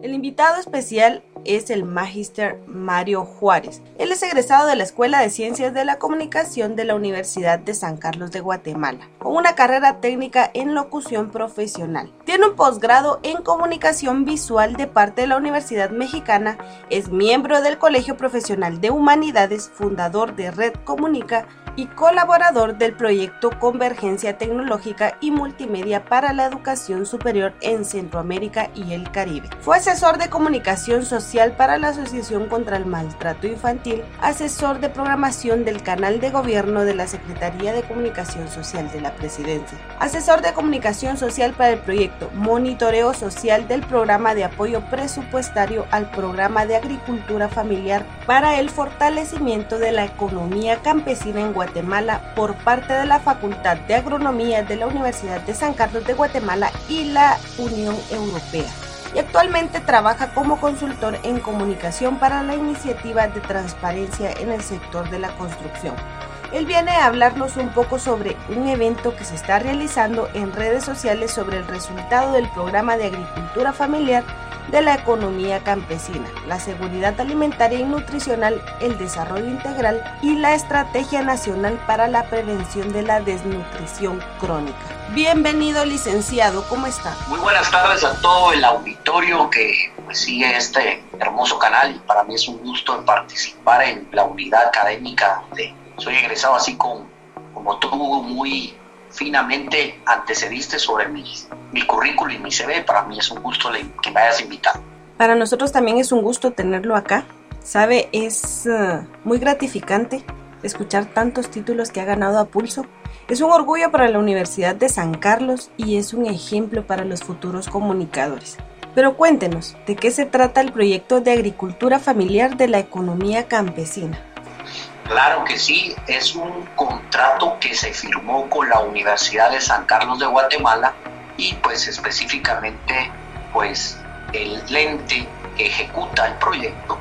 El invitado especial es el Magister Mario Juárez. Él es egresado de la Escuela de Ciencias de la Comunicación de la Universidad de San Carlos de Guatemala, con una carrera técnica en locución profesional. Tiene un posgrado en comunicación visual de parte de la Universidad Mexicana, es miembro del Colegio Profesional de Humanidades, fundador de Red Comunica y colaborador del proyecto Convergencia Tecnológica y Multimedia para la Educación Superior en Centroamérica y el Caribe. Fue asesor de comunicación social para la Asociación contra el Maltrato Infantil, asesor de programación del canal de gobierno de la Secretaría de Comunicación Social de la Presidencia, asesor de comunicación social para el proyecto Monitoreo Social del Programa de Apoyo Presupuestario al Programa de Agricultura Familiar para el fortalecimiento de la economía campesina en Guatemala por parte de la Facultad de Agronomía de la Universidad de San Carlos de Guatemala y la Unión Europea y actualmente trabaja como consultor en comunicación para la iniciativa de transparencia en el sector de la construcción. Él viene a hablarnos un poco sobre un evento que se está realizando en redes sociales sobre el resultado del programa de agricultura familiar de la economía campesina, la seguridad alimentaria y nutricional, el desarrollo integral y la Estrategia Nacional para la Prevención de la Desnutrición Crónica. Bienvenido, licenciado, ¿cómo está? Muy buenas tardes a todo el auditorio que pues, sigue este hermoso canal y para mí es un gusto participar en la unidad académica de soy egresado así como, como tú, muy finamente antecediste sobre mi, mi currículum y mi CV. Para mí es un gusto que me hayas invitado. Para nosotros también es un gusto tenerlo acá. Sabe, es uh, muy gratificante escuchar tantos títulos que ha ganado a pulso. Es un orgullo para la Universidad de San Carlos y es un ejemplo para los futuros comunicadores. Pero cuéntenos, ¿de qué se trata el proyecto de agricultura familiar de la economía campesina? Claro que sí, es un contrato que se firmó con la Universidad de San Carlos de Guatemala y pues específicamente pues el lente que ejecuta el proyecto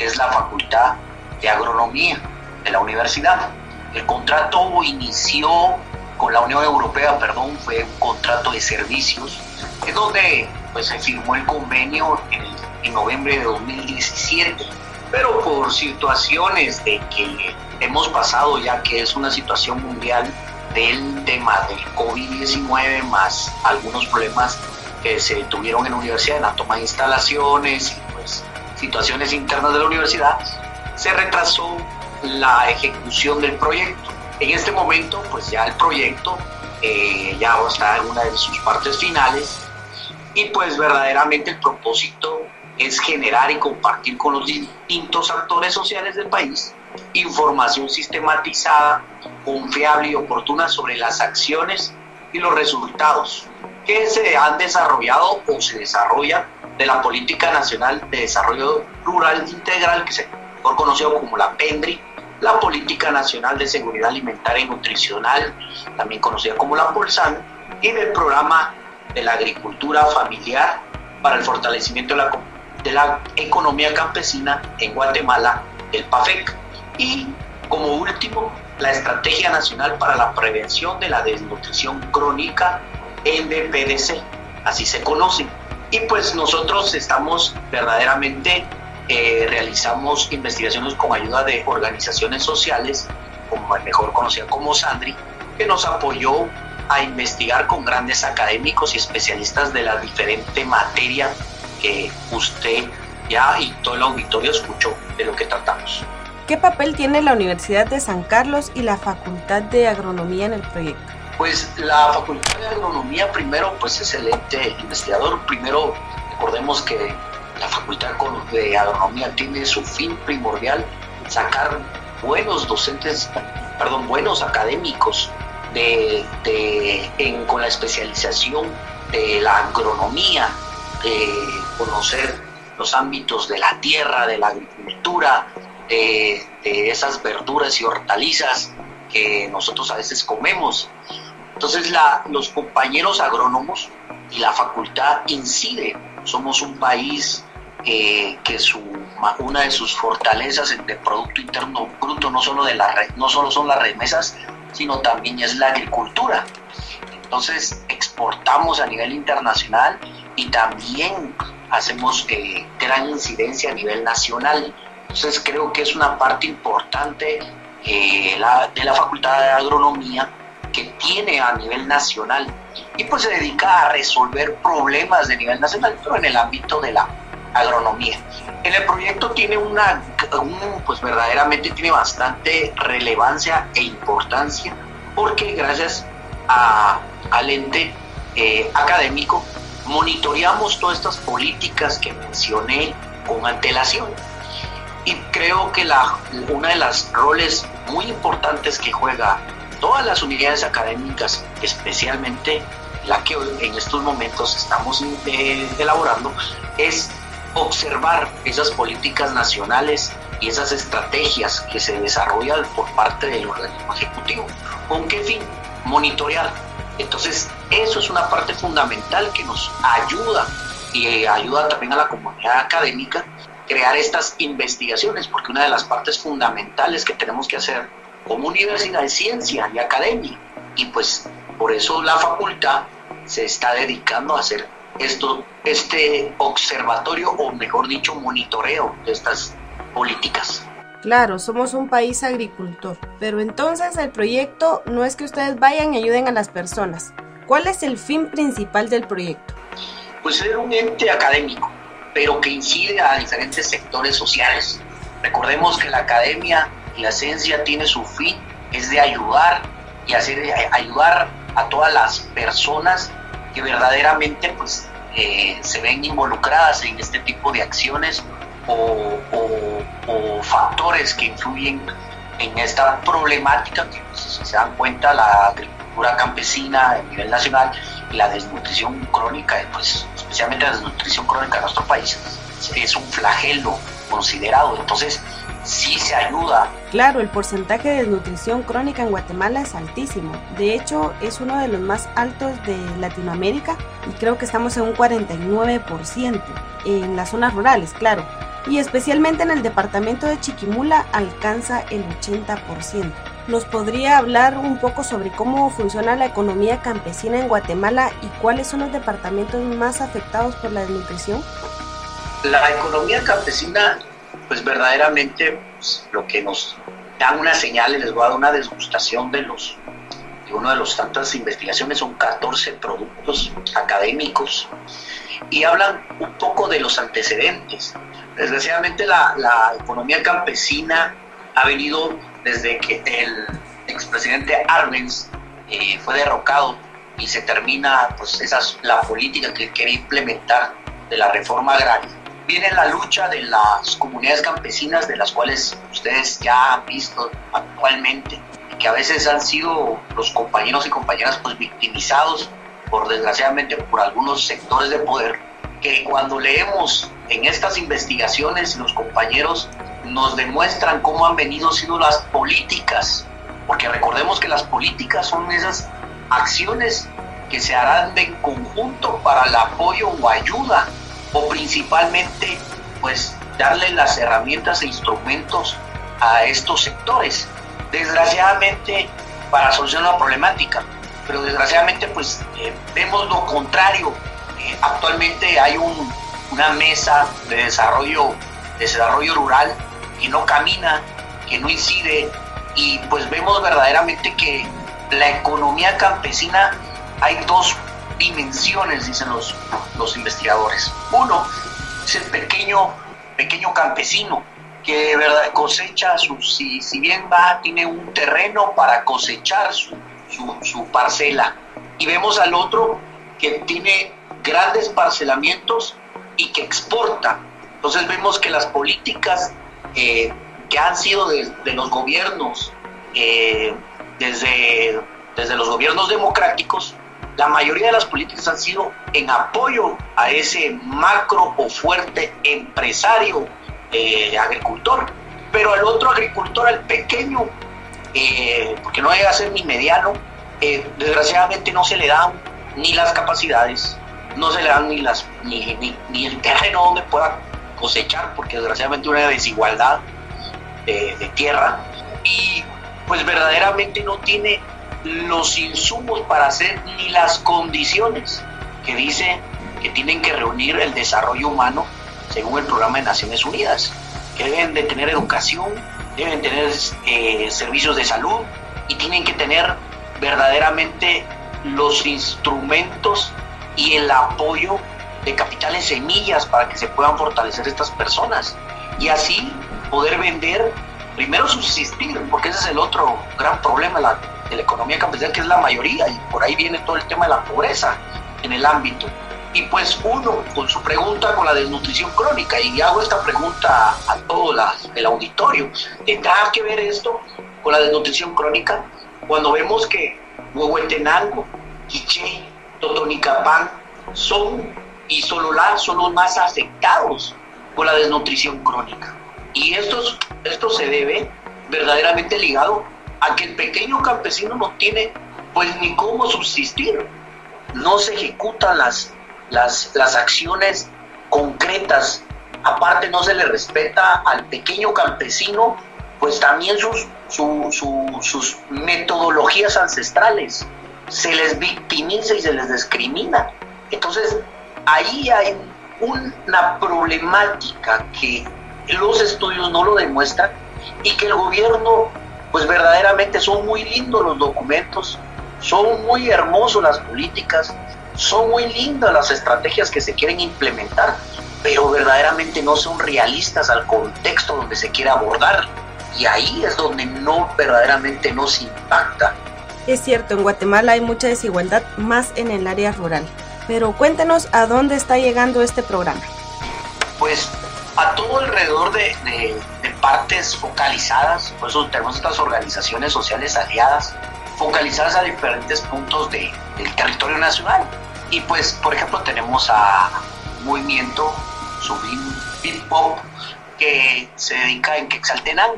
es la Facultad de Agronomía de la universidad. El contrato inició con la Unión Europea, perdón, fue un contrato de servicios, en donde pues, se firmó el convenio en, en noviembre de 2017 pero por situaciones de que hemos pasado ya que es una situación mundial del tema del COVID-19 más algunos problemas que se tuvieron en la universidad en la toma de instalaciones y pues situaciones internas de la universidad, se retrasó la ejecución del proyecto. En este momento, pues ya el proyecto eh, ya está en una de sus partes finales y pues verdaderamente el propósito es generar y compartir con los distintos actores sociales del país información sistematizada, confiable y oportuna sobre las acciones y los resultados que se han desarrollado o se desarrollan de la Política Nacional de Desarrollo Rural Integral, que se mejor conocido como la PENDRI, la Política Nacional de Seguridad Alimentaria y Nutricional, también conocida como la POLSAN, y del Programa de la Agricultura Familiar para el Fortalecimiento de la de la economía campesina en Guatemala, el PAFEC. Y como último, la Estrategia Nacional para la Prevención de la Desnutrición Crónica, NPDC, así se conoce. Y pues nosotros estamos verdaderamente, eh, realizamos investigaciones con ayuda de organizaciones sociales, como mejor conocida como Sandri, que nos apoyó a investigar con grandes académicos y especialistas de la diferente materia que usted ya y todo el auditorio escuchó de lo que tratamos. ¿Qué papel tiene la Universidad de San Carlos y la Facultad de Agronomía en el proyecto? Pues la Facultad de Agronomía primero pues es el ente investigador. Primero recordemos que la Facultad de Agronomía tiene su fin primordial sacar buenos docentes, perdón, buenos académicos de, de, con la especialización de la agronomía, conocer los ámbitos de la tierra, de la agricultura, de, esas verduras y hortalizas que nosotros a veces comemos. Entonces la, los compañeros agrónomos y la facultad incide. Somos un país que su, una de sus fortalezas de Producto Interno Bruto no solo, de la, no solo son las remesas, sino también es la agricultura. Entonces exportamos a nivel internacional y también hacemos eh, gran incidencia a nivel nacional. Entonces creo que es una parte importante eh, la, de la Facultad de Agronomía que tiene a nivel nacional y pues se dedica a resolver problemas de nivel nacional, pero en el ámbito de la agronomía. En el proyecto tiene una, pues verdaderamente tiene bastante relevancia e importancia porque gracias a, al ente eh, académico monitoreamos todas estas políticas que mencioné con antelación. Y creo que la, una de las roles muy importantes que juega todas las unidades académicas, especialmente la que en estos momentos estamos eh, elaborando, es observar esas políticas nacionales y esas estrategias que se desarrollan por parte del organismo ejecutivo. ¿Con qué fin? Monitorear. Entonces, eso es una parte fundamental que nos ayuda y ayuda también a la comunidad académica crear estas investigaciones, porque una de las partes fundamentales que tenemos que hacer como universidad de ciencia y academia, y pues por eso la facultad se está dedicando a hacer esto, este observatorio o mejor dicho monitoreo de estas políticas. Claro, somos un país agricultor, pero entonces el proyecto no es que ustedes vayan y ayuden a las personas. ¿Cuál es el fin principal del proyecto? Pues ser un ente académico, pero que incide a diferentes sectores sociales. Recordemos que la academia y la ciencia tiene su fin, es de ayudar y hacer ayudar a todas las personas que verdaderamente pues, eh, se ven involucradas en este tipo de acciones o, factores que influyen en esta problemática que pues, si se dan cuenta la campesina a nivel nacional la desnutrición crónica, pues especialmente la desnutrición crónica en nuestro país, es un flagelo considerado. Entonces, sí se ayuda. Claro, el porcentaje de desnutrición crónica en Guatemala es altísimo. De hecho, es uno de los más altos de Latinoamérica y creo que estamos en un 49% en las zonas rurales, claro. Y especialmente en el departamento de Chiquimula alcanza el 80%. ¿Nos podría hablar un poco sobre cómo funciona la economía campesina en Guatemala y cuáles son los departamentos más afectados por la desnutrición? La economía campesina pues verdaderamente pues, lo que nos dan una señal, les voy a dar una desgustación de los de una de las tantas investigaciones, son 14 productos académicos y hablan un poco de los antecedentes. Desgraciadamente la economía campesina ha venido desde que el expresidente Arbenz eh, fue derrocado y se termina pues esa, la política que quiere implementar de la reforma agraria. Viene la lucha de las comunidades campesinas, de las cuales ustedes ya han visto actualmente, que a veces han sido los compañeros y compañeras pues victimizados por desgraciadamente por algunos sectores de poder, que cuando leemos en estas investigaciones los compañeros nos demuestran cómo han venido siendo las políticas, porque recordemos que las políticas son esas acciones que se harán de conjunto para el apoyo o ayuda o principalmente pues darle las herramientas e instrumentos a estos sectores. Desgraciadamente para solucionar la problemática, pero desgraciadamente pues eh, vemos lo contrario. Eh, actualmente hay una mesa de desarrollo, de desarrollo rural que no camina, que no incide y pues vemos verdaderamente que la economía campesina hay dos dimensiones, dicen los, los investigadores. Uno es el pequeño, pequeño campesino que verdad cosecha, su, si, si, bien va, tiene un terreno para cosechar su, su, parcela. Y vemos al otro que tiene grandes parcelamientos y que exporta. Entonces vemos que las políticas que han sido de, los gobiernos, eh, desde, desde los gobiernos democráticos, la mayoría de las políticas han sido en apoyo a ese macro o fuerte empresario eh, agricultor, pero al otro agricultor, al pequeño, eh, porque no llega a ser ni mediano, desgraciadamente no se le dan ni las capacidades, no se le dan ni, las, ni, ni, el terreno donde pueda cosechar, porque desgraciadamente una desigualdad de tierra, y pues verdaderamente no tiene los insumos para hacer ni las condiciones que dice que tienen que reunir el desarrollo humano según el programa de Naciones Unidas, que deben de tener educación, deben tener eh, servicios de salud y tienen que tener verdaderamente los instrumentos y el apoyo de capitales semillas para que se puedan fortalecer estas personas y así poder vender, primero subsistir, porque ese es el otro gran problema de la economía campesina, que es la mayoría, y por ahí viene todo el tema de la pobreza en el ámbito. Y pues uno, con su pregunta con la desnutrición crónica, y hago esta pregunta a, todo el auditorio, ¿tendrá que ver esto con la desnutrición crónica? Cuando vemos que Huehuetenango, Quiché, Totonicapán son y Sololá son los más afectados por la desnutrición crónica. Y esto, esto se debe verdaderamente ligado a que el pequeño campesino no tiene pues ni cómo subsistir. No se ejecutan las, las, las acciones concretas. Aparte no se le respeta al pequeño campesino pues también sus, sus metodologías ancestrales. Se les victimiza y se les discrimina. Entonces, ahí hay una problemática que los estudios no lo demuestran y que el gobierno, pues verdaderamente son muy lindos los documentos, son muy hermosos las políticas, son muy lindas las estrategias que se quieren implementar, pero verdaderamente no son realistas al contexto donde se quiere abordar. Y ahí es donde no verdaderamente nos impacta. Es cierto, en Guatemala hay mucha desigualdad más en el área rural. Pero cuéntenos a dónde está llegando este programa. Pues a todo alrededor de, partes focalizadas, por eso tenemos estas organizaciones sociales aliadas, focalizadas a diferentes puntos del territorio nacional. Y pues, por ejemplo, tenemos a movimiento Subim Big Pop que se dedica en Quetzaltenango,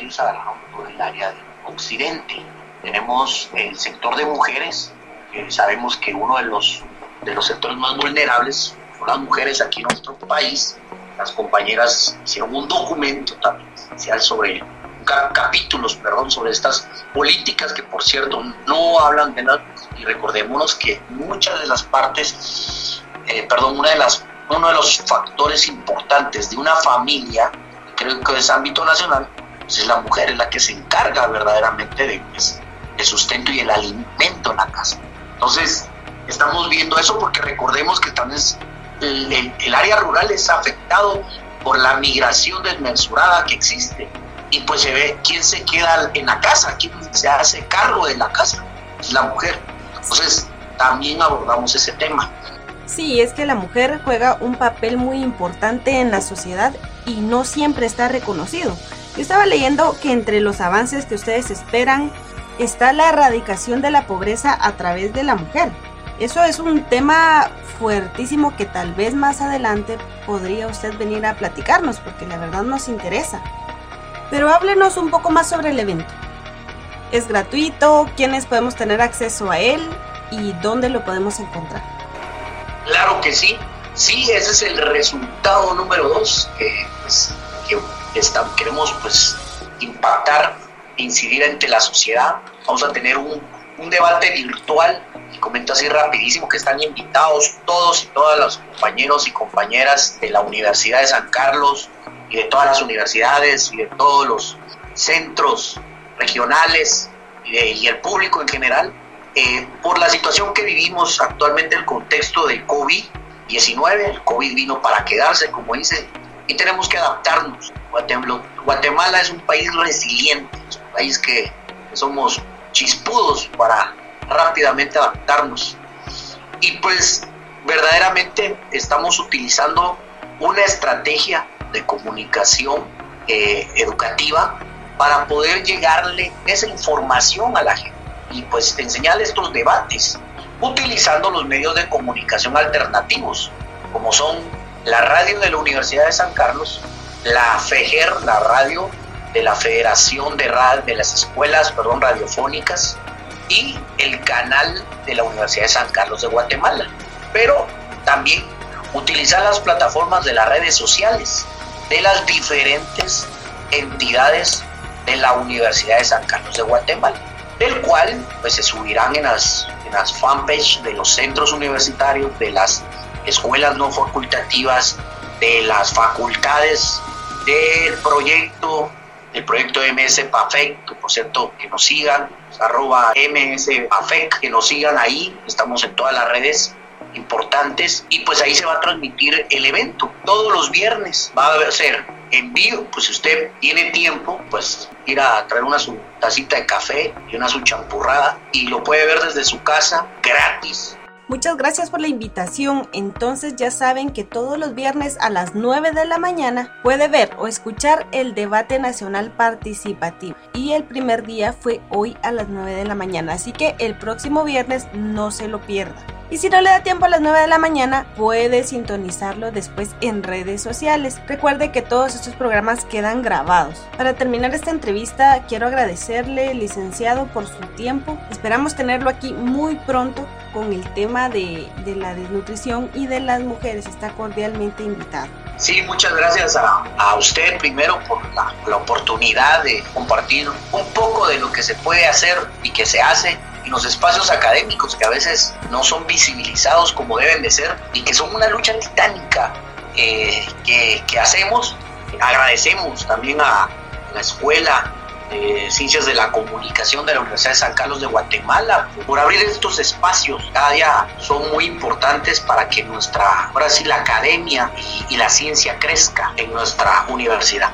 ellos agarraron todo el área del occidente. Tenemos el sector de mujeres, que sabemos que uno de los de los sectores más vulnerables las mujeres aquí en nuestro país. Las compañeras hicieron un documento también sobre capítulos, perdón, sobre estas políticas que por cierto no hablan de nada y recordémonos que muchas de las partes, eh, perdón, una de las, uno de los factores importantes de una familia, creo que es ámbito nacional, pues es la mujer, es la que se encarga verdaderamente de, pues, sustento y el alimento en la casa. Entonces, estamos viendo eso porque recordemos que también el, área rural es afectado por la migración desmesurada que existe. Y pues se ve quién se queda en la casa, quién se hace cargo de la casa, es la mujer. Entonces también abordamos ese tema. Sí, es que la mujer juega un papel muy importante en la sociedad y no siempre está reconocido. Yo estaba leyendo que entre los avances que ustedes esperan está la erradicación de la pobreza a través de la mujer. Eso es un tema fuertísimo que tal vez más adelante podría usted venir a platicarnos porque la verdad nos interesa. Pero háblenos un poco más sobre el evento. ¿Es gratuito? ¿Quiénes podemos tener acceso a él? ¿Y dónde lo podemos encontrar? Claro que sí. Sí, ese es el resultado número dos que, pues, queremos pues, impactar, incidir ante la sociedad. Vamos a tener un, un debate virtual comento así rapidísimo que están invitados todos y todas los compañeros y compañeras de la Universidad de San Carlos y de todas las universidades y de todos los centros regionales y, el público en general eh, por la situación que vivimos actualmente, el contexto del COVID-19. El COVID vino para quedarse, como dice, y tenemos que adaptarnos. Guatemala es un país resiliente, es un país que somos chispudos para rápidamente adaptarnos. Y pues verdaderamente estamos utilizando una estrategia de comunicación eh, educativa para poder llegarle esa información a la gente y pues enseñarle estos debates utilizando los medios de comunicación alternativos como son la radio de la Universidad de San Carlos, la FEGER, la radio de la Federación de, de las Escuelas perdón, Radiofónicas, y el canal de la Universidad de San Carlos de Guatemala. Pero también utilizar las plataformas de las redes sociales de las diferentes entidades de la Universidad de San Carlos de Guatemala, del cual pues se subirán en las, en las fanpage de los centros universitarios, de las escuelas no facultativas, de las facultades del proyecto, del proyecto MS PAFEC, por cierto, que nos sigan, arroba MS PAFEC, que nos sigan ahí, estamos en todas las redes importantes y pues ahí se va a transmitir el evento. Todos los viernes va a ser en vivo pues si usted tiene tiempo pues ir a traer una su tacita de café y una su champurrada y lo puede ver desde su casa gratis Muchas gracias por la invitación. Entonces ya saben que todos los viernes a las 9 de la mañana puede ver o escuchar el debate nacional participativo. Y el primer día fue hoy a las 9 de la mañana. Así que el próximo viernes no se lo pierda. Y si no le da tiempo a las 9 de la mañana, puede sintonizarlo después en redes sociales. Recuerde que todos estos programas quedan grabados. Para terminar esta entrevista, quiero agradecerle, licenciado, por su tiempo. Esperamos tenerlo aquí muy pronto con el tema de, de la desnutrición y de las mujeres. Está cordialmente invitado. Sí, muchas gracias a, a usted primero por la, la, oportunidad de compartir un poco de lo que se puede hacer y que se hace en los espacios académicos que a veces no son visibilizados como deben de ser y que son una lucha titánica eh, que, que, hacemos. Agradecemos también a la escuela de Ciencias de la Comunicación de la Universidad de San Carlos de Guatemala por abrir estos espacios. Cada día son muy importantes para que nuestra, ahora sí, la academia y, y la ciencia crezca en nuestra universidad.